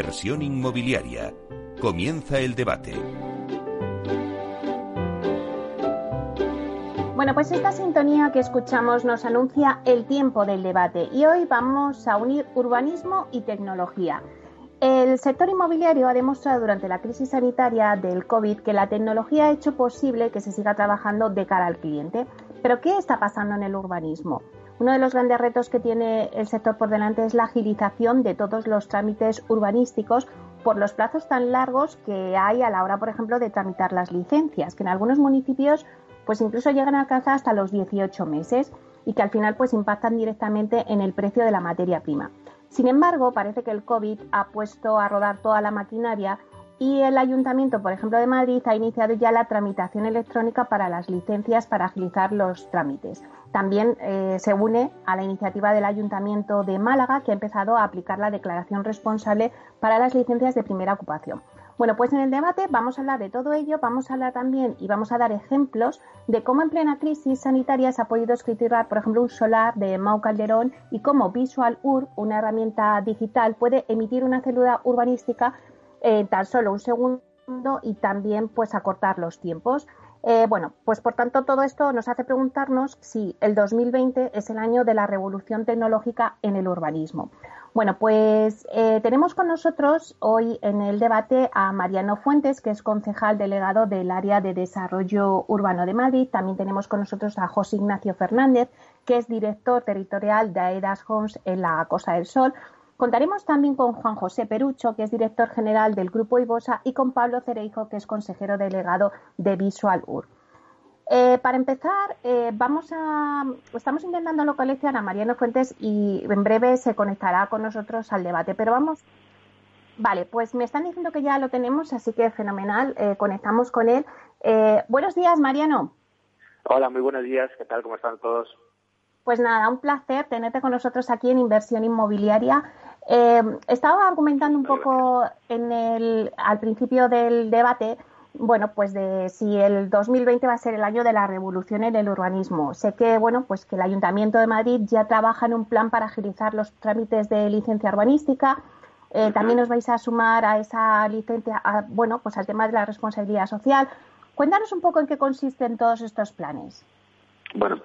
Inversión inmobiliaria. Comienza el debate. Bueno, pues esta sintonía que escuchamos nos anuncia el tiempo del debate y hoy vamos a unir urbanismo y tecnología. El sector inmobiliario ha demostrado durante la crisis sanitaria del COVID que la tecnología ha hecho posible que se siga trabajando de cara al cliente. Pero ¿qué está pasando en el urbanismo? Uno de los grandes retos que tiene el sector por delante es la agilización de todos los trámites urbanísticos por los plazos tan largos que hay a la hora, por ejemplo, de tramitar las licencias, que en algunos municipios pues incluso llegan a alcanzar hasta los 18 meses y que al final pues impactan directamente en el precio de la materia prima. Sin embargo, parece que el COVID ha puesto a rodar toda la maquinaria y el Ayuntamiento, por ejemplo, de Madrid ha iniciado ya la tramitación electrónica para las licencias para agilizar los trámites. También eh, se une a la iniciativa del Ayuntamiento de Málaga, que ha empezado a aplicar la declaración responsable para las licencias de primera ocupación. Bueno, pues en el debate vamos a hablar de todo ello, vamos a hablar también y vamos a dar ejemplos de cómo en plena crisis sanitaria se ha podido escriturar, por ejemplo, un solar de Mau Calderón y cómo Visual Ur, una herramienta digital, puede emitir una célula urbanística en tan solo un segundo y también pues acortar los tiempos. Eh, bueno, pues por tanto todo esto nos hace preguntarnos si el 2020 es el año de la revolución tecnológica en el urbanismo. Bueno, pues eh, tenemos con nosotros hoy en el debate a Mariano Fuentes, que es concejal delegado del área de desarrollo urbano de Madrid. También tenemos con nosotros a José Ignacio Fernández, que es director territorial de AEDAS Homes en la Costa del Sol. Contaremos también con Juan José Perucho, que es director general del Grupo Ibosa, y con Pablo Cereijo, que es consejero delegado de Visual Ur. Eh, para empezar, eh, vamos a, estamos intentando localizar a Mariano Fuentes y en breve se conectará con nosotros al debate. Pero vamos, vale, pues me están diciendo que ya lo tenemos, así que fenomenal, eh, conectamos con él. buenos días, Mariano. Hola, muy buenos días, ¿qué tal? ¿Cómo están todos? Pues nada, un placer tenerte con nosotros aquí en Inversión Inmobiliaria. Eh, estaba argumentando un poco en el, al principio del debate, bueno, pues de si el 2020 va a ser el año de la revolución en el urbanismo. Sé que, bueno, pues que el Ayuntamiento de Madrid ya trabaja en un plan para agilizar los trámites de licencia urbanística. Eh, también os vais a sumar a esa licencia, bueno, pues al tema de la responsabilidad social. Cuéntanos un poco en qué consisten todos estos planes. Bueno,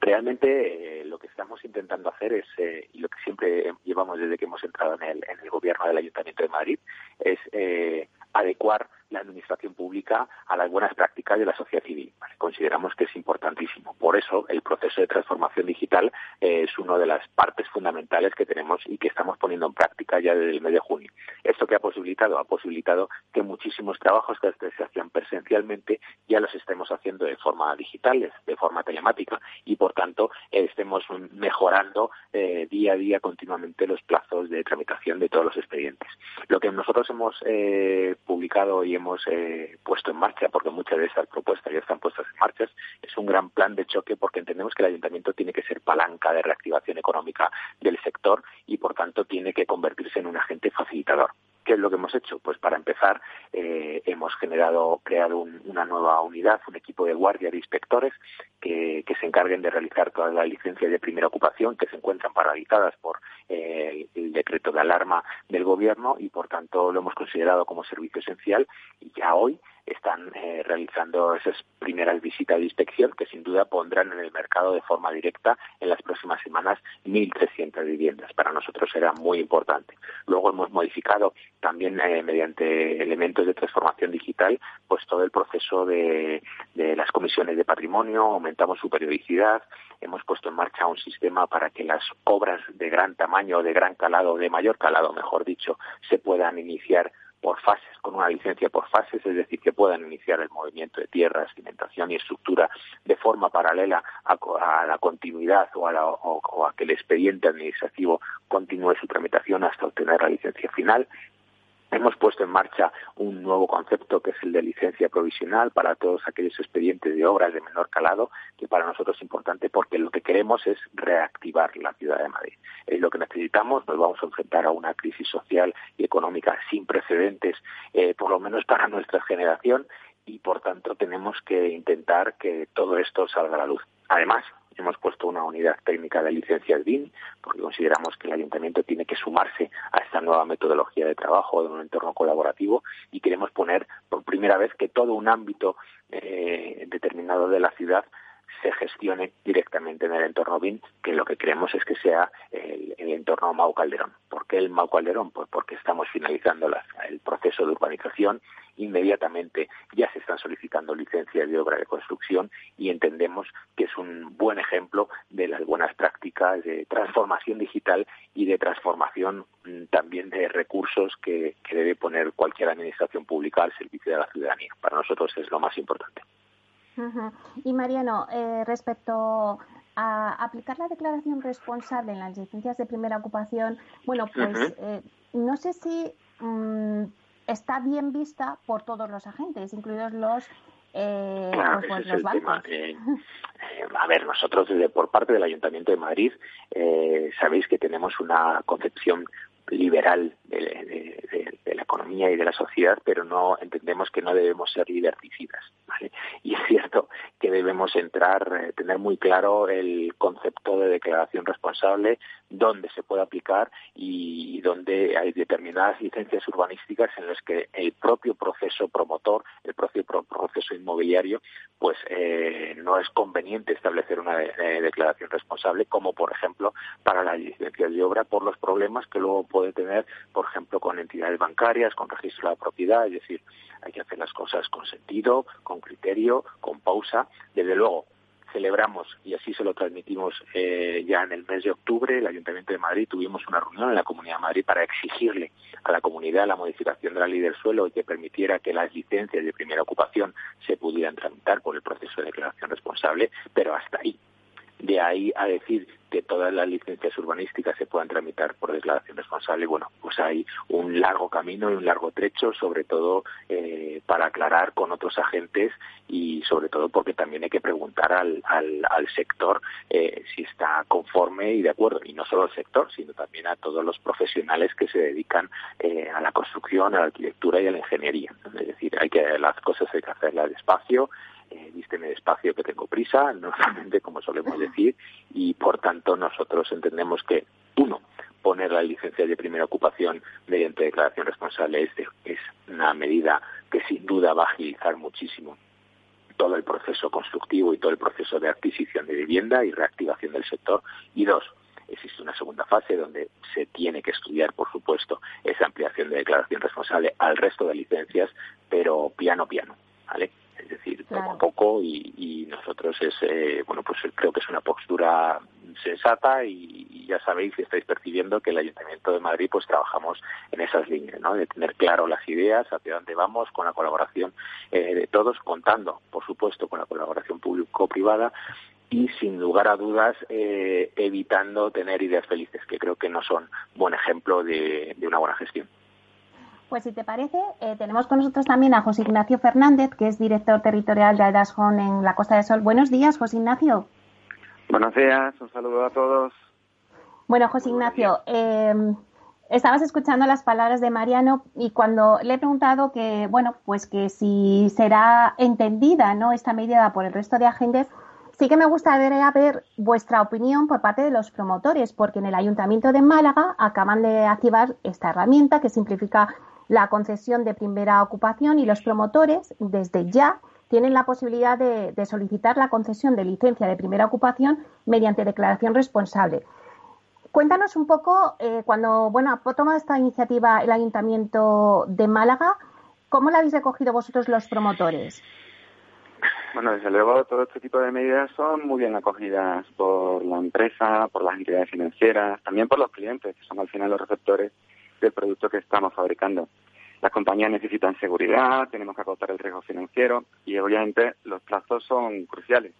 realmente eh, lo que estamos intentando hacer es, eh, y lo que siempre llevamos desde que hemos entrado en el, en el gobierno del Ayuntamiento de Madrid, es eh, adecuar la administración pública a las buenas prácticas de la sociedad civil. Consideramos que es importantísimo. Por eso, el proceso de transformación digital eh, es una de las partes fundamentales que tenemos y que estamos poniendo en práctica ya desde el mes de junio. ¿Esto que ha posibilitado? Ha posibilitado que muchísimos trabajos que se hacían presencialmente ya los estemos haciendo de forma digital, de forma telemática, y por tanto estemos mejorando eh, día a día continuamente los plazos de tramitación de todos los expedientes. Lo que nosotros hemos eh, publicado y hemos eh, puesto en marcha, porque muchas de esas propuestas ya están puestas en marcha, es un gran plan de choque porque entendemos que el ayuntamiento tiene que ser palanca de reactivación económica del sector y, por tanto, tiene que convertirse en un agente facilitador. ¿Qué es lo que hemos hecho? Pues para empezar, eh, hemos generado, creado una nueva unidad, un equipo de guardia de inspectores que, se encarguen de realizar todas las licencias de primera ocupación que se encuentran paralizadas por eh, el decreto de alarma del gobierno y por tanto lo hemos considerado como servicio esencial y ya hoy están eh, realizando esas primeras visitas de inspección que sin duda pondrán en el mercado de forma directa en las próximas semanas 1.300 viviendas. Para nosotros será muy importante. Luego hemos modificado también eh, mediante elementos de transformación digital pues todo el proceso de, de las comisiones de patrimonio, aumentamos su periodicidad, hemos puesto en marcha un sistema para que las obras de gran tamaño, de gran calado, de mayor calado, mejor dicho, se puedan iniciar por fases, con una licencia por fases, es decir, que puedan iniciar el movimiento de tierra, cimentación y estructura de forma paralela a, la continuidad o a, o a que el expediente administrativo continúe su tramitación hasta obtener la licencia final. Hemos puesto en marcha un nuevo concepto que es el de licencia provisional para todos aquellos expedientes de obras de menor calado, que para nosotros es importante porque lo que queremos es reactivar la ciudad de Madrid. Es lo que necesitamos, nos vamos a enfrentar a una crisis social y económica sin precedentes, eh, por lo menos para nuestra generación, y por tanto tenemos que intentar que todo esto salga a la luz. Además, hemos puesto una unidad técnica de licencias BIN, porque consideramos que el ayuntamiento tiene que sumarse a esta nueva metodología de trabajo de un entorno colaborativo y queremos poner por primera vez que todo un ámbito eh, determinado de la ciudad se gestione directamente en el entorno BIN, que lo que queremos es que sea el, entorno Mau Calderón. ¿Por qué el Mau Calderón? Pues porque estamos finalizando el proceso de urbanización, inmediatamente ya se están solicitando licencias de obra de construcción y entendemos que es un buen ejemplo de las buenas prácticas de transformación digital y de transformación mm, también de recursos que debe poner cualquier administración pública al servicio de la ciudadanía. Para nosotros es lo más importante. Y Mariano, eh, respecto a aplicar la declaración responsable en las licencias de primera ocupación, bueno, pues eh, no sé si mm, está bien vista por todos los agentes, incluidos los eh, pues, los bancos. a ver, nosotros desde por parte del Ayuntamiento de Madrid sabéis que tenemos una concepción liberal de, la economía y de la sociedad, pero no entendemos que no debemos ser liberticidas. Y es cierto que debemos entrar, eh, tener muy claro el concepto de declaración responsable, dónde se puede aplicar y dónde hay determinadas licencias urbanísticas en las que el propio proceso promotor, el propio proceso inmobiliario, pues eh, no es conveniente establecer una declaración responsable, como por ejemplo para la licencia de obra, por los problemas que luego puede tener, por ejemplo, con entidades bancarias, con registro de la propiedad, es decir, hay que hacer las cosas con sentido, con criterio, con pausa. Desde luego, celebramos y así se lo transmitimos eh, ya en el mes de octubre, el Ayuntamiento de Madrid tuvimos una reunión en la Comunidad de Madrid para exigirle a la comunidad la modificación de la ley del suelo y que permitiera que las licencias de primera ocupación se pudieran tramitar por el proceso de declaración responsable, pero hasta ahí. De ahí a decir que todas las licencias urbanísticas se puedan tramitar por declaración responsable, bueno, pues hay un largo camino y un largo trecho, sobre todo eh, para aclarar con otros agentes y sobre todo porque también hay que preguntar al, al, sector eh, si está conforme y de acuerdo, y no solo al sector, sino también a todos los profesionales que se dedican eh, a la construcción, a la arquitectura y a la ingeniería. Es decir, hay que las cosas hay que hacerlas despacio, eh, vísteme despacio que tengo prisa, normalmente como solemos decir, y por tanto nosotros entendemos que, uno, poner la licencia de primera ocupación mediante declaración responsable es, es una medida que sin duda va a agilizar muchísimo todo el proceso constructivo y todo el proceso de adquisición de vivienda y reactivación del sector. Y dos, existe una segunda fase donde se tiene que estudiar, por supuesto, esa ampliación de declaración responsable al resto de licencias, pero piano piano, ¿vale? Es decir, poco a poco y, nosotros es, eh, bueno, pues creo que es una postura sensata y, ya sabéis y estáis percibiendo que el Ayuntamiento de Madrid pues trabajamos en esas líneas, ¿no? De tener claro las ideas, hacia dónde vamos, con la colaboración eh, de todos, contando, por supuesto, con la colaboración público-privada y sin lugar a dudas eh, evitando tener ideas felices, que creo que no son buen ejemplo de una buena gestión. Pues si te parece, eh, tenemos con nosotros también a José Ignacio Fernández, que es director territorial de Aldasjon en la Costa del Sol. Buenos días, José Ignacio. Buenos días, un saludo a todos. Bueno, José Ignacio, eh, estabas escuchando las palabras de Mariano y cuando le he preguntado que, bueno, pues que si será entendida, ¿no? Esta medida por el resto de agentes, sí que me gustaría ver vuestra opinión por parte de los promotores, porque en el Ayuntamiento de Málaga acaban de activar esta herramienta que simplifica la concesión de primera ocupación y los promotores desde ya tienen la posibilidad de, solicitar la concesión de licencia de primera ocupación mediante declaración responsable. Cuéntanos un poco, eh, cuando bueno, ha tomado esta iniciativa el Ayuntamiento de Málaga, ¿cómo la habéis recogido vosotros los promotores? Bueno, desde luego todo este tipo de medidas son muy bien acogidas por la empresa, por las entidades financieras, también por los clientes, que son al final los receptores del producto que estamos fabricando. Las compañías necesitan seguridad, tenemos que acotar el riesgo financiero y obviamente los plazos son cruciales.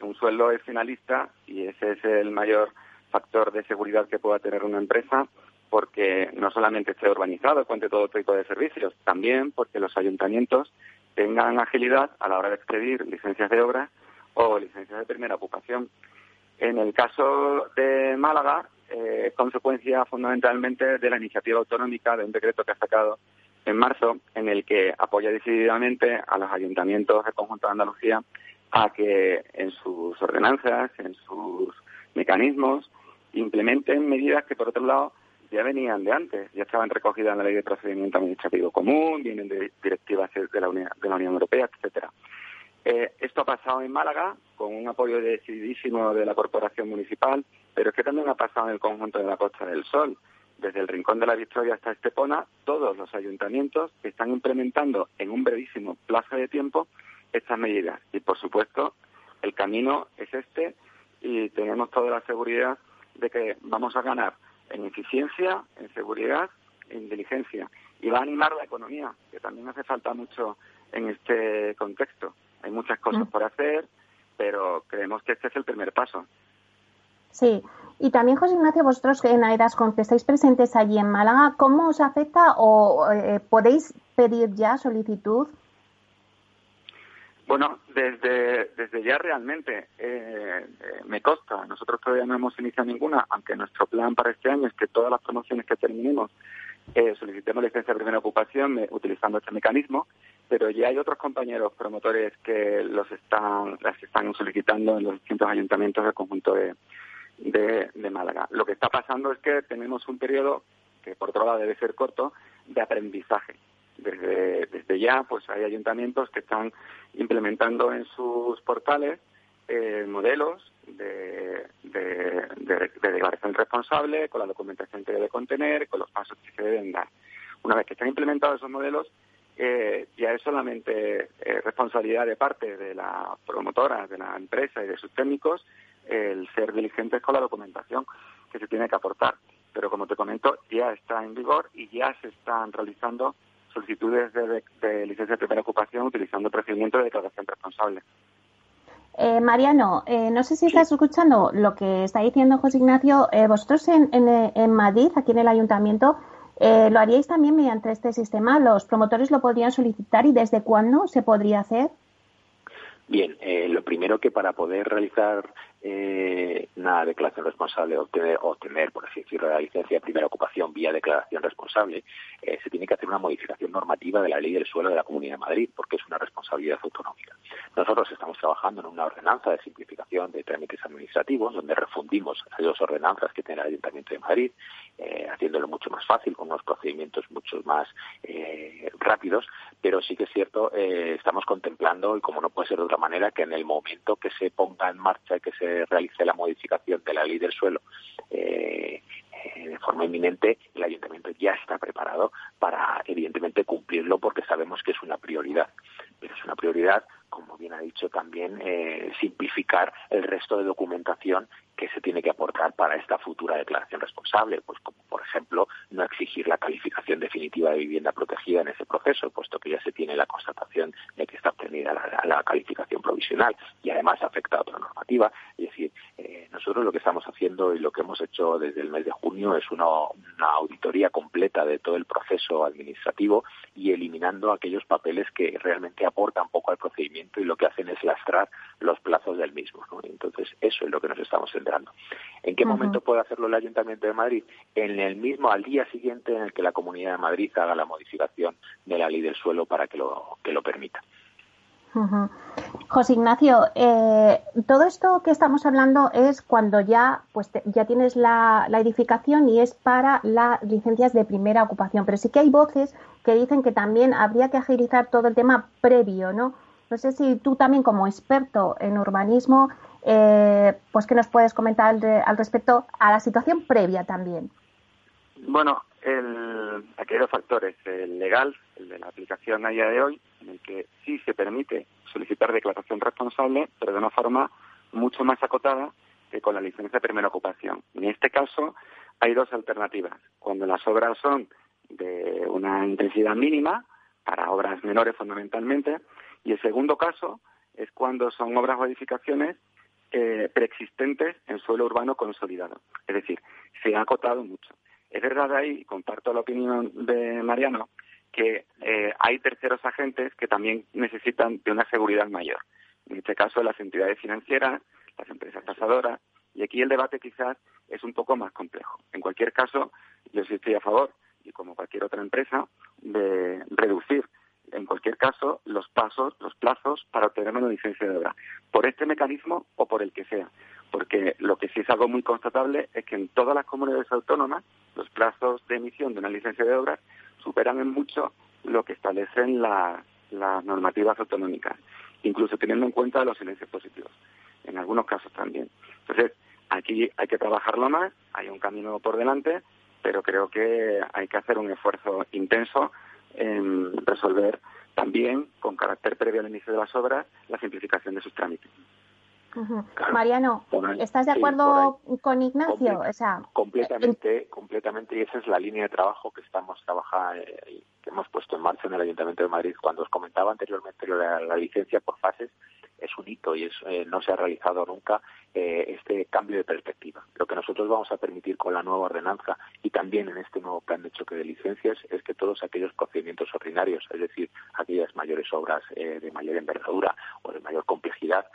Un sueldo es finalista y ese es el mayor factor de seguridad que pueda tener una empresa porque no solamente esté urbanizado, cuente todo tipo de servicios, también porque los ayuntamientos tengan agilidad a la hora de expedir licencias de obra o licencias de primera ocupación. En el caso de Málaga, eh, consecuencia fundamentalmente de la iniciativa autonómica de un decreto que ha sacado en marzo, en el que apoya decididamente a los ayuntamientos del conjunto de Andalucía a que en sus ordenanzas, en sus mecanismos, implementen medidas que, por otro lado, ya venían de antes, ya estaban recogidas en la Ley de Procedimiento Administrativo Común, vienen de directivas de la Unión, de la Unión Europea, etcétera. Eh, esto ha pasado en Málaga con un apoyo decididísimo de la Corporación Municipal, pero es que también ha pasado en el conjunto de la Costa del Sol. Desde el Rincón de la Victoria hasta Estepona, todos los ayuntamientos están implementando en un brevísimo plazo de tiempo estas medidas. Y, por supuesto, el camino es este y tenemos toda la seguridad de que vamos a ganar en eficiencia, en seguridad, en inteligencia. Y va a animar la economía, que también hace falta mucho en este contexto. Hay muchas cosas mm. por hacer, pero creemos que este es el primer paso. Sí, y también, José Ignacio, vosotros en Aerascon, que estáis presentes allí en Málaga, ¿cómo os afecta o eh, podéis pedir ya solicitud? Bueno, desde, desde ya realmente eh, eh, me consta, nosotros todavía no hemos iniciado ninguna, aunque nuestro plan para este año es que todas las promociones que terminemos solicitemos licencia de primera ocupación utilizando este mecanismo, pero ya hay otros compañeros promotores que los están, las están solicitando en los distintos ayuntamientos del conjunto de, de, Málaga. Lo que está pasando es que tenemos un periodo, que por otro lado debe ser corto, de aprendizaje. Desde, desde ya, pues hay ayuntamientos que están implementando en sus portales eh, modelos de, de, declaración responsable, con la documentación que debe contener, con los pasos que se deben dar. Una vez que están implementados esos modelos, eh, ya es solamente eh, responsabilidad de parte de la promotora, de la empresa y de sus técnicos el ser diligentes con la documentación que se tiene que aportar. Pero como te comento, ya está en vigor y ya se están realizando solicitudes de, licencia de primera ocupación utilizando procedimientos de declaración responsable. Eh, Mariano, eh, no sé si estás escuchando lo que está diciendo José Ignacio. Eh, vosotros en, en, Madrid, aquí en el ayuntamiento, ¿lo haríais también mediante este sistema? ¿Los promotores lo podrían solicitar y desde cuándo se podría hacer? Bien, lo primero que para poder realizar eh, una declaración responsable, obtener, obtener, por así decirlo, la licencia de primera ocupación vía declaración responsable, eh, se tiene que hacer una modificación normativa de la ley del suelo de la Comunidad de Madrid, porque es una responsabilidad autonómica. Nosotros estamos trabajando en una ordenanza de simplificación de trámites administrativos, donde refundimos las dos ordenanzas que tiene el Ayuntamiento de Madrid, eh, haciéndolo mucho más fácil, con unos procedimientos mucho más eh, rápidos, pero sí que es cierto, eh, estamos contemplando, y como no puede ser de otra manera, que en el momento que se ponga en marcha y que se realice la modificación de la ley del suelo eh, eh, de forma inminente, el ayuntamiento ya está preparado para, evidentemente, cumplirlo porque sabemos que es una prioridad. Pero es una prioridad, como bien ha dicho también, simplificar el resto de documentación que se tiene que aportar para esta futura declaración responsable, pues como por ejemplo no exigir la calificación definitiva de vivienda protegida en ese proceso, puesto que ya se tiene la constatación de que está obtenida la, calificación provisional y además afecta a otra normativa. Es decir, eh, nosotros lo que estamos haciendo y lo que hemos hecho desde el mes de junio es una, auditoría completa de todo el proceso administrativo y eliminando aquellos papeles que realmente aportan poco al procedimiento y lo que hacen es lastrar los plazos del mismo. Entonces, eso es lo que nos estamos ¿En qué momento puede hacerlo el Ayuntamiento de Madrid? En el mismo, al día siguiente en el que la Comunidad de Madrid haga la modificación de la ley del suelo para que lo, que lo permita. José Ignacio, eh, todo esto que estamos hablando es cuando ya, pues ya tienes la, la, edificación y es para las licencias de primera ocupación, pero sí que hay voces que dicen que también habría que agilizar todo el tema previo, ¿no? No sé si tú también como experto en urbanismo eh, pues ¿qué nos puedes comentar al, respecto a la situación previa también? Bueno, el, aquí hay dos factores. El legal, el de la aplicación a día de hoy, en el que sí se permite solicitar declaración responsable, pero de una forma mucho más acotada que con la licencia de primera ocupación. En este caso, hay dos alternativas. Cuando las obras son de una intensidad mínima, para obras menores fundamentalmente, y el segundo caso es cuando son obras o edificaciones eh, preexistentes en suelo urbano consolidado. Es decir, se ha acotado mucho. Es verdad ahí, comparto la opinión de Mariano, que eh, hay terceros agentes que también necesitan de una seguridad mayor. En este caso, las entidades financieras, las empresas tasadoras, y aquí el debate quizás es un poco más complejo. En cualquier caso, yo sí estoy a favor, y como cualquier otra empresa, de reducir en cualquier caso, los pasos, los plazos para obtener una licencia de obra, por este mecanismo o por el que sea. Porque lo que sí es algo muy constatable es que en todas las comunidades autónomas los plazos de emisión de una licencia de obra superan en mucho lo que establecen las normativas autonómicas, incluso teniendo en cuenta los silencios positivos, en algunos casos también. Entonces, aquí hay que trabajarlo más, hay un camino por delante, pero creo que hay que hacer un esfuerzo intenso en resolver también, con carácter previo al inicio de las obras, la simplificación de sus trámites. Mariano, ¿estás de acuerdo con Ignacio? o sea, completamente, completamente, y esa es la línea de trabajo que estamos trabajando, eh, que hemos puesto en marcha en el Ayuntamiento de Madrid. Cuando os comentaba anteriormente la licencia por fases, es un hito y eh, no se ha realizado nunca eh, este cambio de perspectiva. Lo que nosotros vamos a permitir con la nueva ordenanza y también en este nuevo plan de choque de licencias es que todos aquellos procedimientos ordinarios, es decir, aquellas mayores obras eh, de mayor envergadura o de mayor complejidad,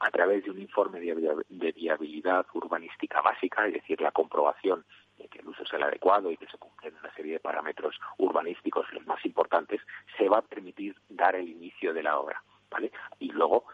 a través de un informe de viabilidad urbanística básica, es decir, la comprobación de que el uso es el adecuado y que se cumplen una serie de parámetros urbanísticos los más importantes, se va a permitir dar el inicio de la obra. ¿vale? Y luego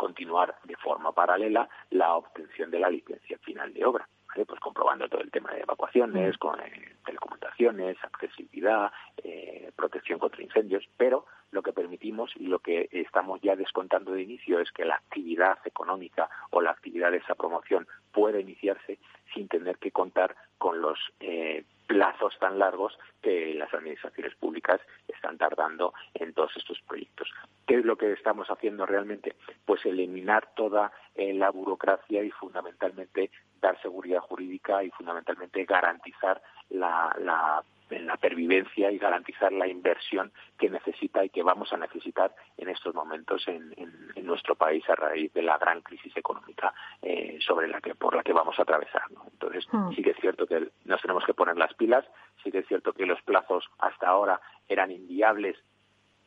continuar de forma paralela la obtención de la licencia final de obra. ¿Vale? Pues comprobando todo el tema de evacuaciones, con eh, telecomunicaciones, accesibilidad, eh, protección contra incendios, pero lo que permitimos y lo que estamos ya descontando de inicio es que la actividad económica o la actividad de esa promoción pueda iniciarse sin tener que contar con los eh, plazos tan largos que las administraciones públicas están tardando en todos estos proyectos. ¿Qué es lo que estamos haciendo realmente? Pues eliminar toda eh, la burocracia y fundamentalmente dar seguridad jurídica y fundamentalmente garantizar la, la en la pervivencia y garantizar la inversión que necesita y que vamos a necesitar en estos momentos en, nuestro país a raíz de la gran crisis económica eh, sobre la que por la que vamos a atravesar. Entonces hmm. sí que es cierto que nos tenemos que poner las pilas, sí que es cierto que los plazos hasta ahora eran inviables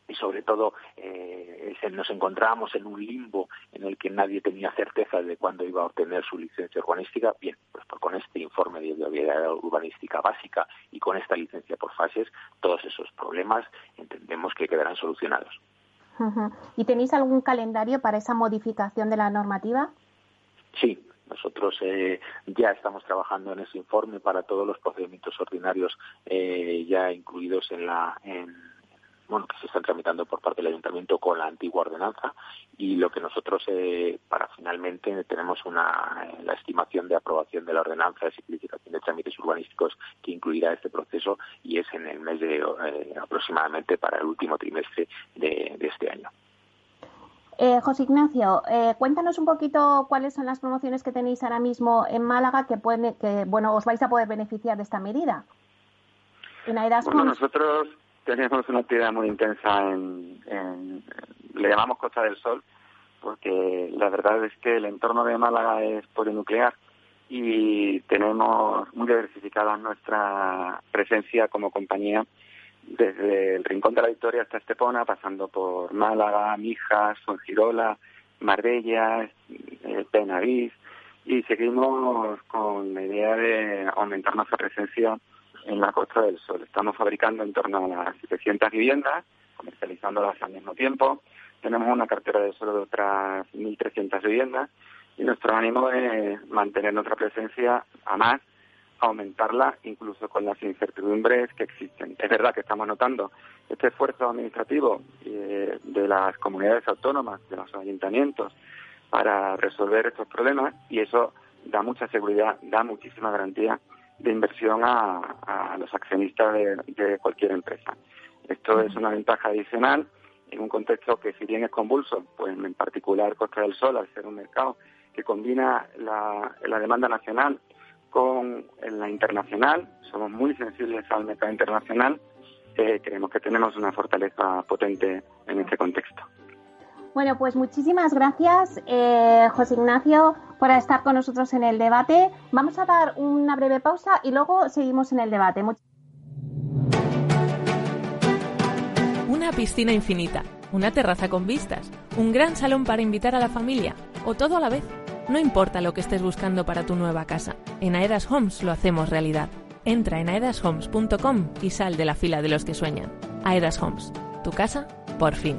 y sobre todo eh, nos encontrábamos en un limbo en el que nadie tenía certeza de cuándo iba a obtener su licencia urbanística. Bien, pues, con este informe de viabilidad urbanística básica y con esta licencia por fases, todos esos problemas entendemos que quedarán solucionados. ¿Y tenéis algún calendario para esa modificación de la normativa? Sí, nosotros eh, ya estamos trabajando en ese informe para todos los procedimientos ordinarios eh, ya incluidos en la en, bueno, que se están tramitando por parte del ayuntamiento con la antigua ordenanza y lo que nosotros eh, para finalmente tenemos una la estimación de aprobación de la ordenanza de simplificación de trámites urbanísticos que incluirá este proceso y es en el mes de eh, aproximadamente para el último trimestre de, este año. Eh, José Ignacio, eh, cuéntanos un poquito cuáles son las promociones que tenéis ahora mismo en Málaga que, pueden, que bueno, os vais a poder beneficiar de esta medida. En bueno, nosotros tenemos una actividad muy intensa en, le llamamos Costa del Sol, porque la verdad es que el entorno de Málaga es polinuclear y tenemos muy diversificada nuestra presencia como compañía desde el Rincón de la Victoria hasta Estepona, pasando por Málaga, Mijas, Fuengirola, Marbella, eh, Penavís, y seguimos con la idea de aumentar nuestra presencia en la Costa del Sol. Estamos fabricando en torno a las 700 viviendas, comercializándolas al mismo tiempo. Tenemos una cartera de suelo de otras 1.300 viviendas y nuestro ánimo es mantener nuestra presencia a más, aumentarla incluso con las incertidumbres que existen. Es verdad que estamos notando este esfuerzo administrativo eh, de las comunidades autónomas, de los ayuntamientos, para resolver estos problemas y eso da mucha seguridad, da muchísima garantía de inversión a, los accionistas de, cualquier empresa. Esto es una ventaja adicional en un contexto que si bien es convulso, pues en particular Costa del Sol, al ser un mercado que combina la, demanda nacional con la internacional, somos muy sensibles al mercado internacional, eh, creemos que tenemos una fortaleza potente en este contexto. Bueno, pues muchísimas gracias, eh, José Ignacio, por estar con nosotros en el debate. Vamos a dar una breve pausa y luego seguimos en el debate. Una piscina infinita, una terraza con vistas, un gran salón para invitar a la familia o todo a la vez. No importa lo que estés buscando para tu nueva casa, en Aedas Homes lo hacemos realidad. Entra en aedashomes.com y sal de la fila de los que sueñan. Aedas Homes Tu casa, por fin.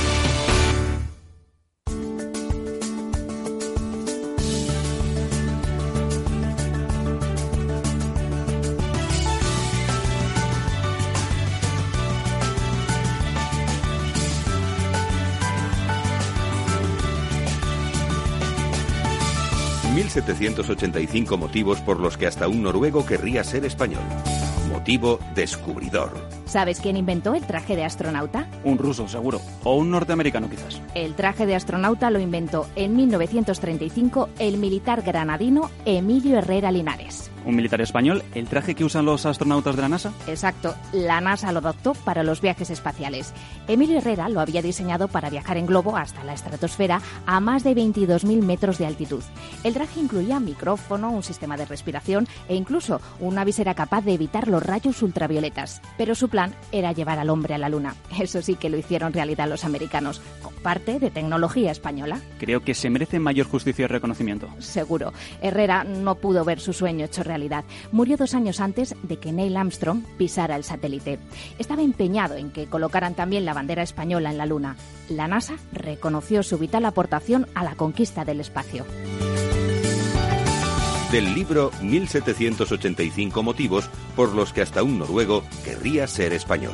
...1785 motivos por los que hasta un noruego querría ser español. Motivo descubridor. ¿Sabes quién inventó el traje de astronauta? Un ruso, seguro. O un norteamericano, quizás. El traje de astronauta lo inventó en 1935 el militar granadino Emilio Herrera Linares. Un militar español, el traje que usan los astronautas de la NASA. Exacto, la NASA lo adoptó para los viajes espaciales. Emilio Herrera lo había diseñado para viajar en globo hasta la estratosfera a más de 22.000 metros de altitud. El traje incluía micrófono, un sistema de respiración e incluso una visera capaz de evitar los rayos ultravioletas. Pero su plan era llevar al hombre a la Luna. Eso sí que lo hicieron realidad los americanos, con parte de tecnología española. Creo que se merece mayor justicia y reconocimiento. Seguro. Herrera no pudo ver su sueño hecho Murió dos años antes de que Neil Armstrong pisara el satélite. Estaba empeñado en que colocaran también la bandera española en la Luna. La NASA reconoció su vital aportación a la conquista del espacio. Del libro 1785 motivos por los que hasta un noruego querría ser español.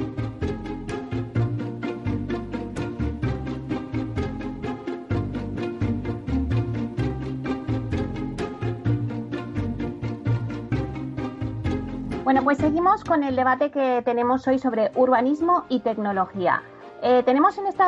Bueno, pues seguimos con el debate que tenemos hoy sobre urbanismo y tecnología. Eh, tenemos en este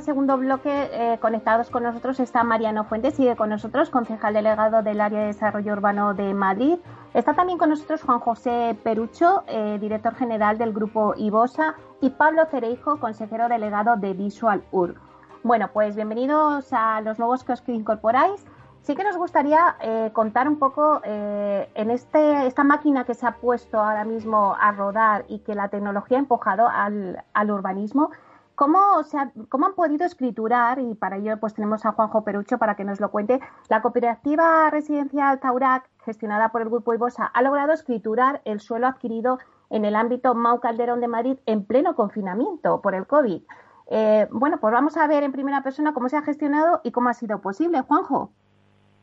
segundo bloque eh, conectados con nosotros está Mariano Fuentes, sigue con nosotros, concejal delegado del área de desarrollo urbano de Madrid. Está también con nosotros Juan José Perucho, eh, director general del grupo IBOSA, y Pablo Cereijo, consejero delegado de Visual UR. Bueno, pues bienvenidos a los nuevos que os incorporáis. Sí que nos gustaría contar un poco en este, esta máquina que se ha puesto ahora mismo a rodar y que la tecnología ha empujado al, al urbanismo. ¿Cómo, se ¿Cómo han podido escriturar, y para ello pues tenemos a Juanjo Perucho para que nos lo cuente, la cooperativa residencial Taurac, gestionada por el Grupo Ibosa, ha logrado escriturar el suelo adquirido en el ámbito Mau Calderón de Madrid en pleno confinamiento por el COVID? Eh, bueno, pues vamos a ver en primera persona cómo se ha gestionado y cómo ha sido posible. Juanjo.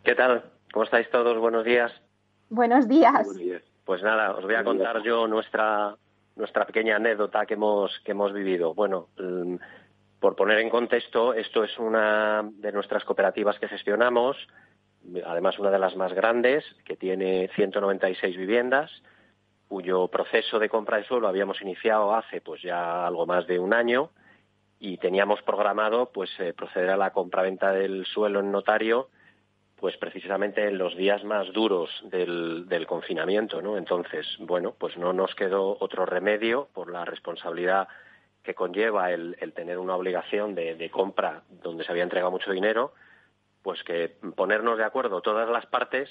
¿Qué tal? ¿Cómo estáis todos? Buenos días. Buenos días. Pues nada, os voy a contar yo nuestra nuestra pequeña anécdota que hemos, que hemos vivido. Bueno, mm, por poner en contexto, esto es una de nuestras cooperativas que gestionamos, además una de las más grandes, que tiene 196 viviendas, cuyo proceso de compra de suelo habíamos iniciado hace pues ya algo más de un año y teníamos programado pues eh, proceder a la compraventa del suelo en notario pues precisamente en los días más duros del, confinamiento, ¿no? Entonces, bueno, pues no nos quedó otro remedio por la responsabilidad que conlleva el, tener una obligación de, compra donde se había entregado mucho dinero, pues que ponernos de acuerdo todas las partes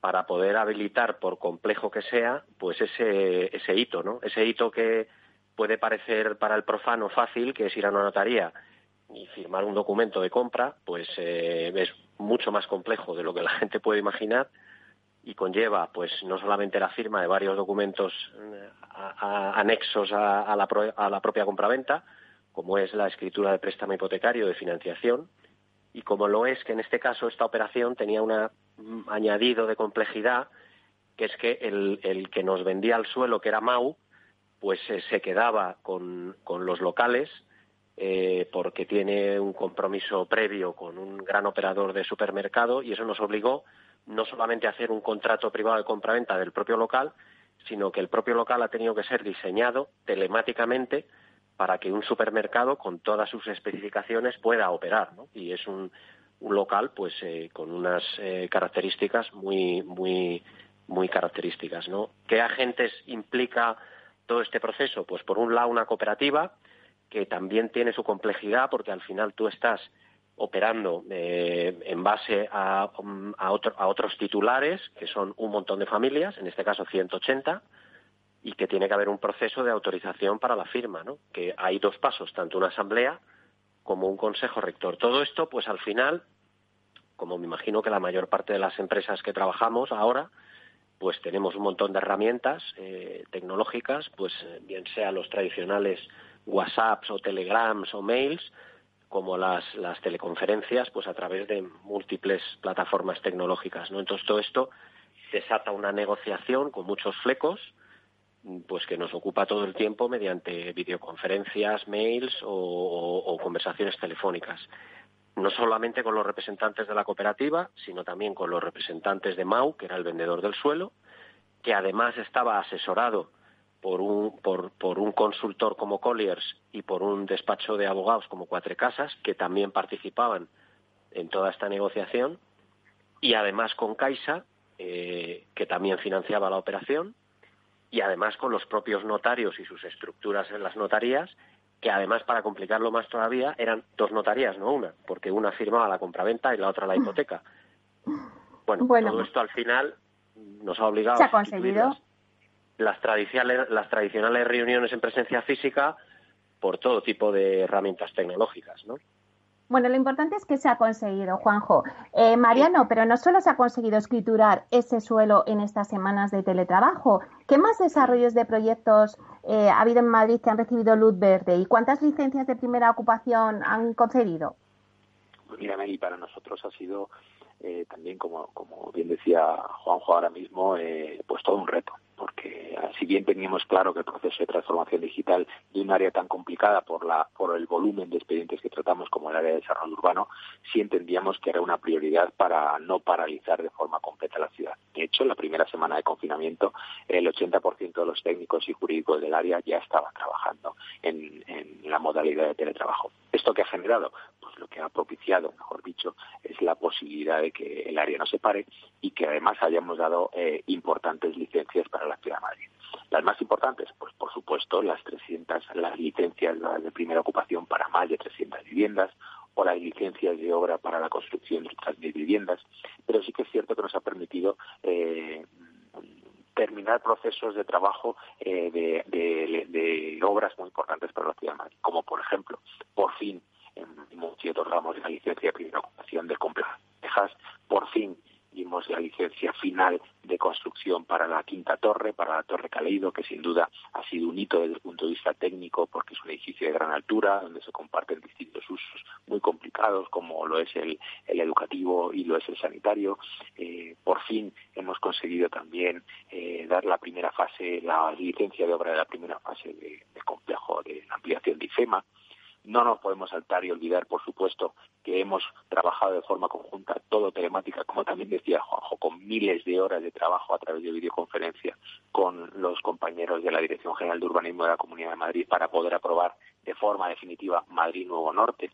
para poder habilitar, por complejo que sea, pues ese, ese hito, ¿no? Ese hito que puede parecer para el profano fácil, que es ir a una notaría y firmar un documento de compra, pues eh, es mucho más complejo de lo que la gente puede imaginar y conlleva pues no solamente la firma de varios documentos eh, anexos a, la, a la propia compraventa, como es la escritura de préstamo hipotecario de financiación, y como lo es que en este caso esta operación tenía un añadido de complejidad, que es que el, el, que nos vendía el suelo, que era Mau, pues eh, se quedaba con los locales eh, porque tiene un compromiso previo con un gran operador de supermercado y eso nos obligó no solamente a hacer un contrato privado de compraventa del propio local, sino que el propio local ha tenido que ser diseñado telemáticamente para que un supermercado con todas sus especificaciones pueda operar, ¿no? Y es un, local pues eh, con unas eh, características muy muy muy características, ¿no? ¿Qué agentes implica todo este proceso? Pues por un lado una cooperativa que también tiene su complejidad porque al final tú estás operando eh, en base a, a, otros titulares, que son un montón de familias, en este caso 180, y que tiene que haber un proceso de autorización para la firma, ¿no? que hay dos pasos, tanto una asamblea como un consejo rector. Todo esto, pues al final, como me imagino que la mayor parte de las empresas que trabajamos ahora, pues tenemos un montón de herramientas eh, tecnológicas, pues bien sea los tradicionales WhatsApps o Telegrams o mails, como las, las teleconferencias, pues a través de múltiples plataformas tecnológicas, ¿no? Entonces todo esto desata una negociación con muchos flecos, pues que nos ocupa todo el tiempo mediante videoconferencias, mails o, conversaciones telefónicas. No solamente con los representantes de la cooperativa, sino también con los representantes de MAU, que era el vendedor del suelo, que además estaba asesorado por un, por, por un consultor como Colliers y por un despacho de abogados como Cuatro Casas, que también participaban en toda esta negociación, y además con Caixa, eh, que también financiaba la operación, y además con los propios notarios y sus estructuras en las notarías, que además, para complicarlo más todavía, eran dos notarías, no una, porque una firmaba la compraventa y la otra la hipoteca. Bueno, todo esto al final nos ha obligado ¿Se ha conseguido? Las tradicionales, las tradicionales reuniones en presencia física por todo tipo de herramientas tecnológicas, ¿no? Bueno, lo importante es que se ha conseguido, Juanjo. Eh, Mariano, pero no solo se ha conseguido escriturar ese suelo en estas semanas de teletrabajo. ¿Qué más desarrollos de proyectos eh, ha habido en Madrid que han recibido luz verde? ¿Y cuántas licencias de primera ocupación han concedido? Pues mira, Meli, para nosotros ha sido eh, también, como, como bien decía Juanjo ahora mismo, pues todo un reto porque si bien teníamos claro que el proceso de transformación digital de un área tan complicada por, la, por el volumen de expedientes que tratamos como el área de desarrollo urbano, sí entendíamos que era una prioridad para no paralizar de forma completa la ciudad. De hecho, en la primera semana de confinamiento, el 80% de los técnicos y jurídicos del área ya estaban trabajando en, en la modalidad de teletrabajo. ¿Esto qué ha generado? Pues lo que ha propiciado, mejor dicho, es la posibilidad de que el área no se pare y que además hayamos dado eh, importantes licencias para la ciudad de Madrid. Las más importantes, pues por supuesto, las 300, las licencias de primera ocupación para más de 300 viviendas o las licencias de obra para la construcción de otras viviendas, pero sí que es cierto que nos ha permitido eh, terminar procesos de trabajo eh, de, de, obras muy importantes para la ciudad de Madrid, como por ejemplo, por fin, hemos otorgamos la licencia de primera ocupación del complejo Texas, por fin dimos la licencia final de construcción para la quinta torre, para la Torre Caleido, que sin duda ha sido un hito desde el punto de vista técnico, porque es un edificio de gran altura, donde se comparten distintos usos muy complicados, como lo es el, educativo y lo es el sanitario. Eh, por fin hemos conseguido también eh, dar la primera fase, la licencia de obra de la primera fase de, de complejo de ampliación de IFEMA. No nos podemos saltar y olvidar, por supuesto, que hemos trabajado de forma conjunta, todo telemática, como también decía Juanjo, con miles de horas de trabajo a través de videoconferencia con los compañeros de la Dirección General de Urbanismo de la Comunidad de Madrid para poder aprobar de forma definitiva Madrid Nuevo Norte.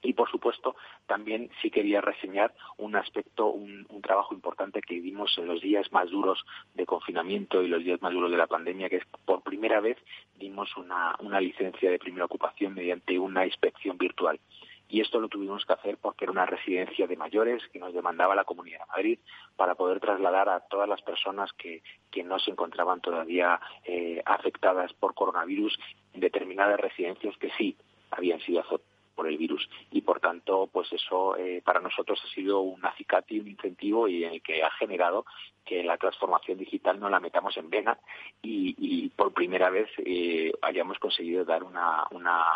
Y, por supuesto, también sí quería reseñar un aspecto, un, trabajo importante que vimos en los días más duros de confinamiento y los días más duros de la pandemia, que es por primera vez dimos una, licencia de primera ocupación mediante una inspección virtual. Y esto lo tuvimos que hacer porque era una residencia de mayores que nos demandaba la Comunidad de Madrid para poder trasladar a todas las personas que, que no se encontraban todavía eh, afectadas por coronavirus en determinadas residencias que sí habían sido por el virus. Y por tanto pues eso eh, para nosotros ha sido un acicate un incentivo y en el que ha generado que la transformación digital no la metamos en vena y, por primera vez eh, hayamos conseguido dar una,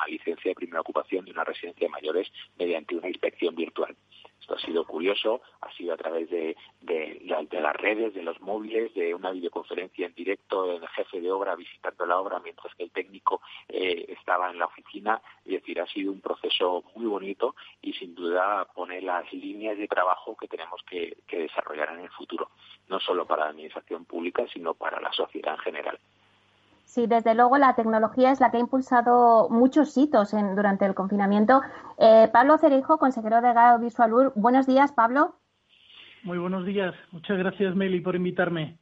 licencia de primera ocupación de una residencia de mayores mediante una inspección virtual. Esto ha sido curioso, ha sido a través de, las redes, de los móviles, de una videoconferencia en directo del jefe de obra visitando la obra mientras que el técnico eh, estaba en la oficina. Es decir, ha sido un proceso muy bonito y sin duda pone las líneas de trabajo que tenemos que desarrollar en el futuro, no solo para la administración pública, sino para la sociedad en general. Sí, desde luego la tecnología es la que ha impulsado muchos hitos en, durante el confinamiento. Eh, Pablo Cerejo, consejero de Visualur. Buenos días, Pablo. Muy buenos días. Muchas gracias, Meli, por invitarme.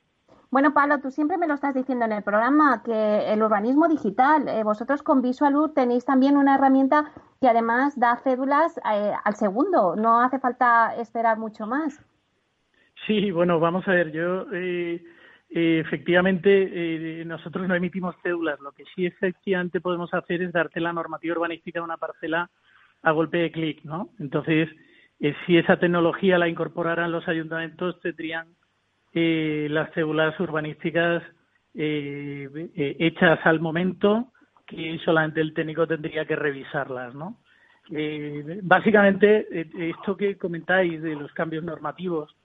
Bueno, Pablo, tú siempre me lo estás diciendo en el programa, que el urbanismo digital, eh, vosotros con Visualur tenéis también una herramienta que además da cédulas eh, al segundo, no hace falta esperar mucho más. Sí, bueno, vamos a ver, yo eh, efectivamente, eh, nosotros no emitimos cédulas. Lo que sí efectivamente podemos hacer es darte la normativa urbanística de una parcela a golpe de clic, ¿no? Entonces, eh, si esa tecnología la incorporaran los ayuntamientos, tendrían las cédulas urbanísticas hechas al momento que solamente el técnico tendría que revisarlas, ¿no? básicamente, esto que comentáis de los cambios normativos,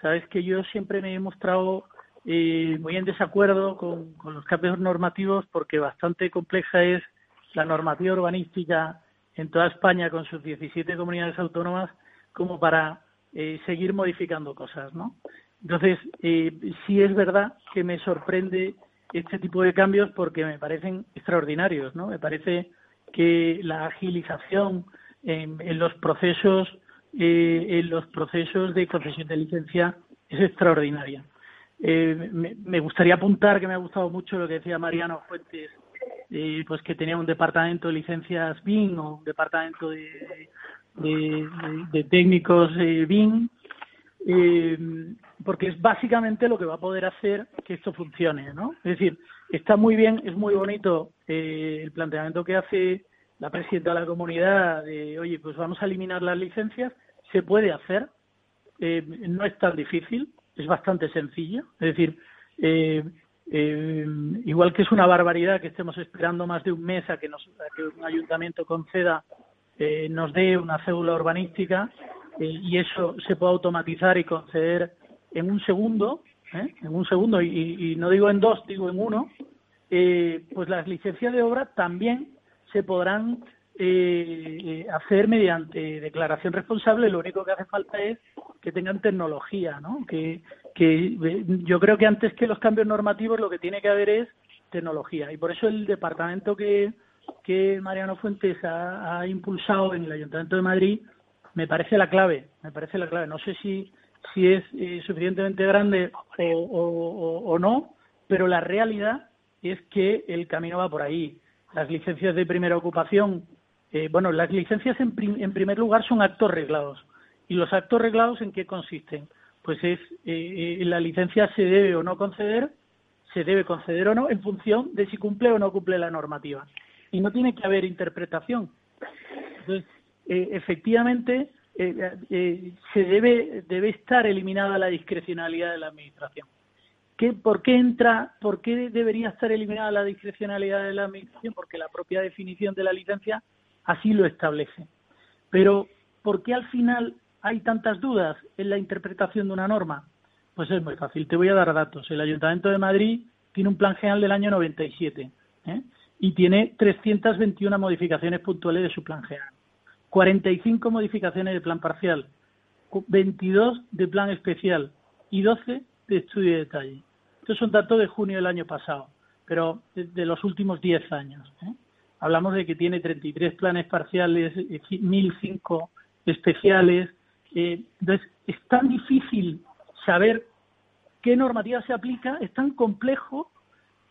sabes que yo siempre me he mostrado y muy en desacuerdo con, los cambios normativos porque bastante compleja es la normativa urbanística en toda España con sus 17 comunidades autónomas como para eh, seguir modificando cosas, ¿no? Entonces, eh, sí es verdad que me sorprende este tipo de cambios porque me parecen extraordinarios, ¿no? Me parece que la agilización en, los procesos eh, en los procesos de concesión de licencia es extraordinaria. Eh, me, gustaría apuntar que me ha gustado mucho lo que decía Mariano Fuentes, eh, pues que tenía un departamento de licencias BIN o un departamento de, de, técnicos eh, BIN, eh, porque es básicamente lo que va a poder hacer que esto funcione, ¿no? Es decir, está muy bien, es muy bonito el planteamiento que hace la presidenta de la comunidad de, oye, pues vamos a eliminar las licencias, se puede hacer, no es tan difícil, es bastante sencillo. Es decir, eh, eh, igual que es una barbaridad que estemos esperando más de un mes a que, nos, que un ayuntamiento conceda, eh, nos dé una cédula urbanística y eso se puede automatizar y conceder en un segundo, ¿eh? en un segundo, y, no digo en dos, digo en uno, eh, pues las licencias de obra también se podrán eh, hacer mediante declaración responsable. Lo único que hace falta es que tengan tecnología, ¿no? Que, que yo creo que antes que los cambios normativos lo que tiene que haber es tecnología. Y por eso el departamento que, que Mariano Fuentes ha, impulsado en el Ayuntamiento de Madrid me parece la clave, me parece la clave. No sé si, si es eh, suficientemente grande o, o, no, pero la realidad es que el camino va por ahí. Las licencias de primera ocupación, eh, bueno, las licencias en, en primer lugar son actos reglados. ¿Y los actos reglados en qué consisten? Pues es, eh, la licencia se debe o no conceder se debe conceder o no en función de si cumple o no cumple la normativa. Y no tiene que haber interpretación. Entonces, eh, efectivamente, eh, eh, se debe, debe estar eliminada la discrecionalidad de la Administración. ¿Qué, ¿Por qué entra, por qué debería estar eliminada la discrecionalidad de la Administración? Porque la propia definición de la licencia así lo establece. Pero, ¿por qué al final hay tantas dudas en la interpretación de una norma? Pues es muy fácil. Te voy a dar datos. El Ayuntamiento de Madrid tiene un plan general del año 97 ¿eh? y tiene 321 modificaciones puntuales de su plan general, 45 modificaciones de plan parcial, 22 de plan especial y 12 de estudio de detalle. Estos son datos de junio del año pasado, pero de, los últimos 10 años. ¿eh? Hablamos de que tiene 33 planes parciales, 1.005 especiales. Eh, entonces, es tan difícil saber qué normativa se aplica es tan complejo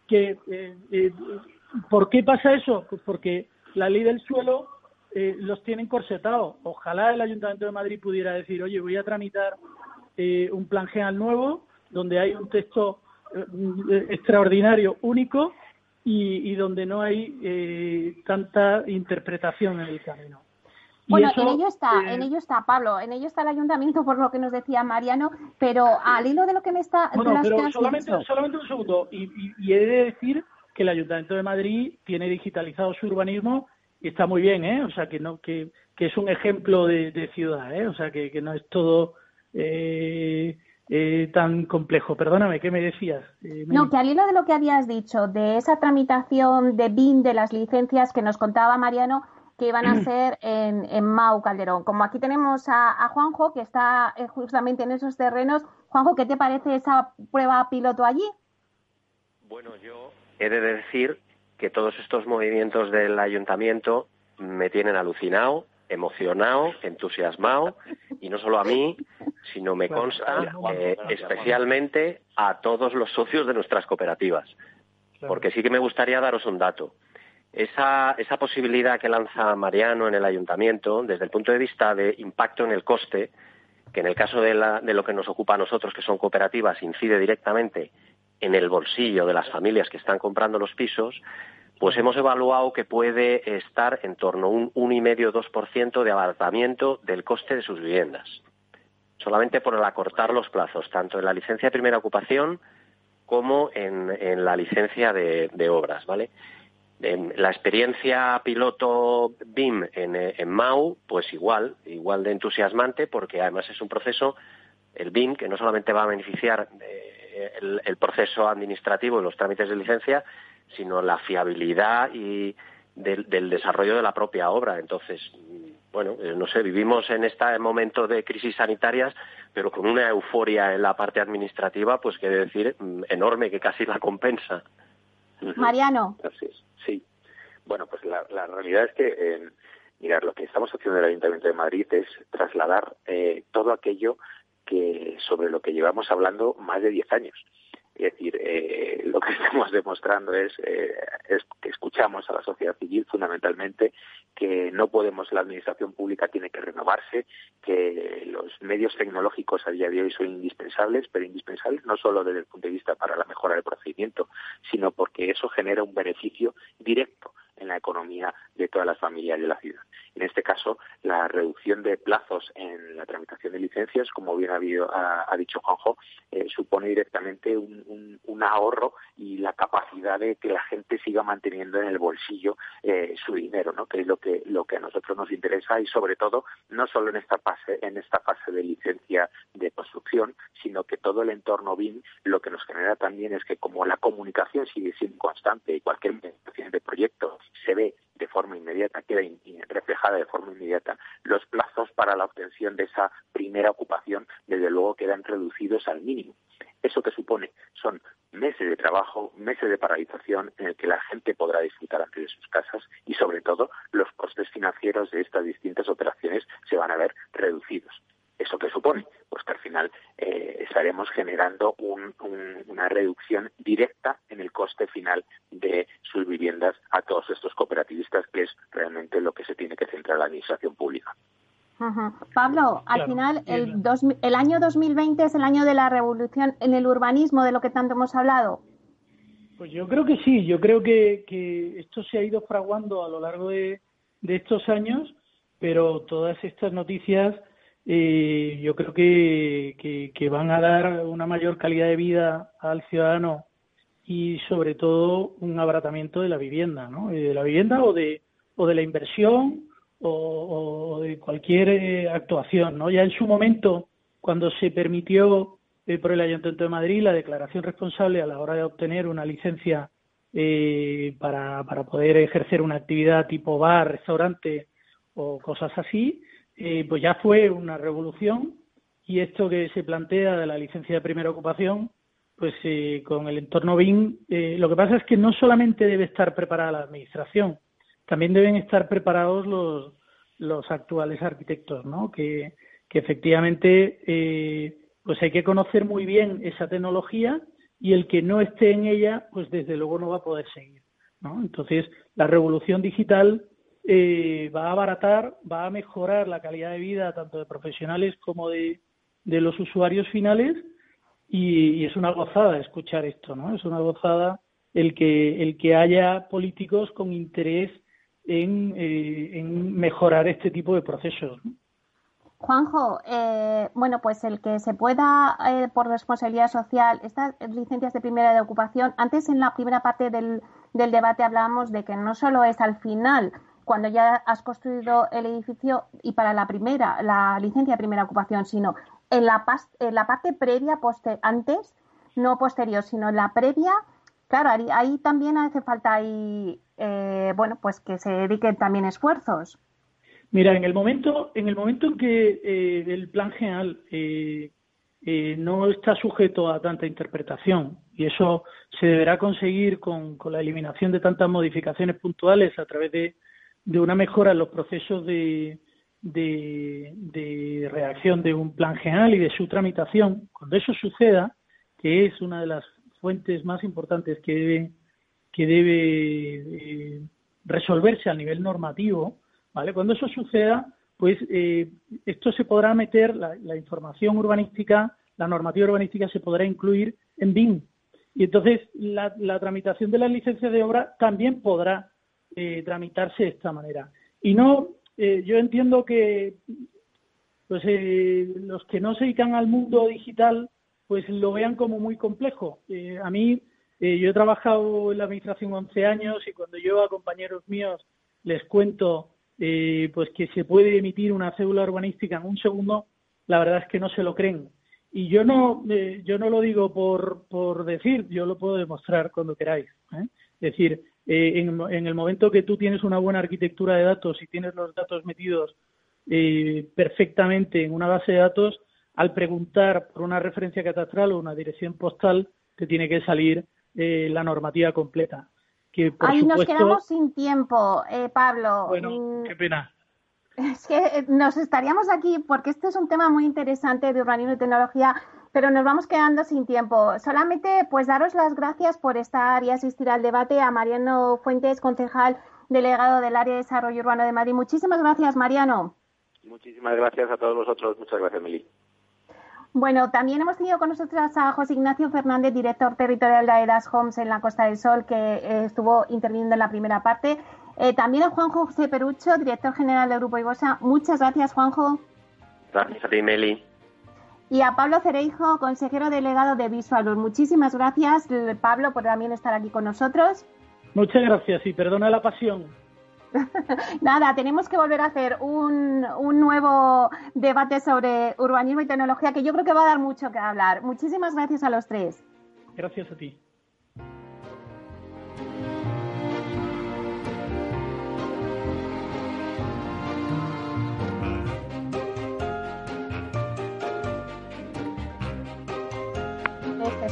que eh, eh, ¿por qué pasa eso? Pues porque la ley del suelo eh, los tiene corsetados. Ojalá el Ayuntamiento de Madrid pudiera decir, oye, voy a tramitar un plan general nuevo donde hay un texto extraordinario, único y, y donde no hay tanta interpretación en el camino. Bueno, en ello está, en eh, ello está Pablo, en ello está el ayuntamiento por lo que nos decía Mariano, pero al hilo de lo que me está. Bueno, pero solamente, solamente un segundo y, he de decir que el ayuntamiento de Madrid tiene digitalizado su urbanismo y está muy bien, ¿eh? O sea que no que, que es un ejemplo de, ciudad, ¿eh? O sea que, que no es todo eh, eh, tan complejo. Perdóname, ¿qué me decías? no, que al hilo de lo que habías dicho, de esa tramitación de BIN de las licencias que nos contaba Mariano, que iban a ser en, en Mau Calderón. Como aquí tenemos a, Juanjo, que está eh, justamente en esos terrenos. Juanjo, ¿qué te parece esa prueba piloto allí? Bueno, yo he de decir que todos estos movimientos del ayuntamiento me tienen alucinado, emocionado, entusiasmado, y no solo a mí, sino me consta eh, especialmente a todos los socios de nuestras cooperativas. Porque sí que me gustaría daros un dato. Esa, esa posibilidad que lanza Mariano en el ayuntamiento, desde el punto de vista de impacto en el coste, que en el caso de, lo que nos ocupa a nosotros, que son cooperativas, incide directamente en el bolsillo de las familias que están comprando los pisos, pues hemos evaluado que puede estar en torno a un 1,5-2% de abaratamiento del coste de sus viviendas. Solamente por el acortar los plazos, tanto en la licencia de primera ocupación como en, la licencia de, de obras, ¿vale? la experiencia piloto BIM en, MAU, pues igual, igual de entusiasmante, porque además es un proceso, el BIM, que no solamente va a beneficiar eh, el, proceso administrativo y los trámites de licencia, sino la fiabilidad y del, desarrollo de la propia obra. Entonces, bueno, eh, no sé, vivimos en este momento de crisis sanitarias, pero con una euforia en la parte administrativa, pues quiere decir mm, enorme, que casi la compensa. Mariano. sí. Bueno, pues la, realidad es que, eh, mirar, lo que estamos haciendo en el Ayuntamiento de Madrid es trasladar eh, todo aquello que sobre lo que llevamos hablando más de 10 años. Es decir, eh, lo que estamos demostrando es, eh, es, que escuchamos a la sociedad civil fundamentalmente, que no podemos, la administración pública tiene que renovarse, que los medios tecnológicos a día de hoy son indispensables, pero indispensables no solo desde el punto de vista para la mejora del procedimiento, sino porque eso genera un beneficio directo en la economía de todas las familias de la ciudad. En este caso, la reducción de plazos en la tramitación de licencias, como bien ha, dicho Juanjo, eh, supone directamente un, ahorro y la capacidad de que la gente siga manteniendo en el bolsillo eh, su dinero, ¿no? que es lo que, lo que a nosotros nos interesa y sobre todo no solo en esta fase, en esta fase de licencia de construcción, sino que todo el entorno BIM lo que nos genera también es que como la comunicación sigue siendo constante y cualquier de proyecto se ve de forma inmediata, queda reflejada de forma inmediata, los plazos para la obtención de esa primera ocupación, desde luego, quedan reducidos al mínimo. ¿Eso que supone? Son meses de trabajo, meses de paralización en el que la gente podrá disfrutar antes de sus casas y, sobre todo, los costes financieros de estas distintas operaciones se van a ver reducidos. ¿Eso qué supone? Pues que al final eh, estaremos generando una reducción directa en el coste final de sus viviendas a todos estos cooperativistas, que es realmente lo que se tiene que centrar la administración pública. Pablo, al final el, el año 2020 es el año de la revolución en el urbanismo, de lo que tanto hemos hablado. Pues yo creo que sí, yo creo que, esto se ha ido fraguando a lo largo de estos años, pero todas estas noticias eh, yo creo que, que, van a dar una mayor calidad de vida al ciudadano y sobre todo un abaratamiento de la vivienda, ¿no? Eh, de la vivienda o de, o de la inversión o, de cualquier eh, actuación, ¿no? Ya en su momento, cuando se permitió por el Ayuntamiento de Madrid la declaración responsable a la hora de obtener una licencia para, para poder ejercer una actividad tipo bar, restaurante o cosas así, eh, pues ya fue una revolución y esto que se plantea de la licencia de primera ocupación, pues eh, con el entorno BIM, eh, lo que pasa es que no solamente debe estar preparada la administración, también deben estar preparados los, los actuales arquitectos, ¿no? Que, que efectivamente pues hay que conocer muy bien esa tecnología y el que no esté en ella, pues desde luego no va a poder seguir, ¿no? Entonces, la revolución digital eh, va a abaratar, va a mejorar la calidad de vida tanto de profesionales como de, los usuarios finales y, es una gozada escuchar esto, ¿no? Es una gozada el que, el que haya políticos con interés en, eh, mejorar este tipo de procesos. Juanjo, eh, bueno, pues el que se pueda, por responsabilidad social, estas licencias de primera de ocupación, antes en la primera parte del, del debate hablábamos de que no solo es al final cuando ya has construido el edificio y para la primera, la licencia de primera ocupación, sino en la, en la parte previa, poster, antes, no posterior, sino en la previa, claro, ahí, también hace falta ahí, eh, bueno, pues que se dediquen también esfuerzos. Mira, en el momento, en el momento en que eh, el plan general eh, no está sujeto a tanta interpretación y eso se deberá conseguir con la eliminación de tantas modificaciones puntuales a través de de una mejora en los procesos de, de, reacción de un plan general y de su tramitación, cuando eso suceda, que es una de las fuentes más importantes que debe, que debe eh, resolverse a nivel normativo, ¿vale? Cuando eso suceda, pues eh, esto se podrá meter, la, información urbanística, la normativa urbanística se podrá incluir en BIM. Y entonces la, la tramitación de las licencias de obra también podrá eh, tramitarse de esta manera. Y no, eh, yo entiendo que pues eh, los que no se dedican al mundo digital pues lo vean como muy complejo. a mí, yo he trabajado en la administración 11 años y cuando yo a compañeros míos les cuento pues que se puede emitir una cédula urbanística en un segundo, la verdad es que no se lo creen. Y yo no, yo no lo digo por, por decir, yo lo puedo demostrar cuando queráis. Es decir, eh, en, el momento que tú tienes una buena arquitectura de datos y tienes los datos metidos eh, perfectamente en una base de datos, al preguntar por una referencia catastral o una dirección postal, te tiene que salir eh, la normativa completa. Que, Ahí nos quedamos sin tiempo, Pablo. Bueno, qué pena. Es que nos estaríamos aquí porque este es un tema muy interesante de urbanismo y tecnología pero nos vamos quedando sin tiempo. Solamente pues daros las gracias por estar y asistir al debate a Mariano Fuentes, concejal delegado del área de desarrollo urbano de Madrid. Muchísimas gracias, Mariano. Muchísimas gracias a todos vosotros. Muchas gracias, Meli. Bueno, también hemos tenido con nosotros a José Ignacio Fernández, director territorial de AEDAS Homes en la Costa del Sol, que eh, estuvo interviniendo en la primera parte. Eh, también a Juanjo José Perucho, director general del Grupo Ibosa. Muchas gracias, Juanjo. Gracias a ti, Meli. Y a Pablo Cereijo, consejero delegado de Visualur. Muchísimas gracias, Pablo, por también estar aquí con nosotros. Muchas gracias y perdona la pasión. Nada, tenemos que volver a hacer un, un, nuevo debate sobre urbanismo y tecnología que yo creo que va a dar mucho que hablar. Muchísimas gracias a los tres. Gracias a ti.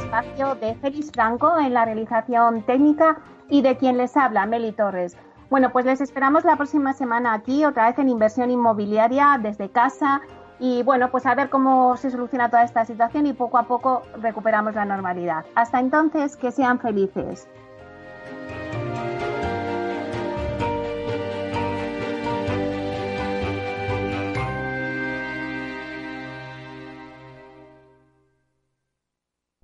Espacio de Félix Franco en la realización técnica y de quien les habla, Meli Torres. Bueno, pues les esperamos la próxima semana aquí, otra vez en inversión inmobiliaria desde casa. Y bueno, pues a ver cómo se soluciona toda esta situación y poco a poco recuperamos la normalidad. Hasta entonces, que sean felices.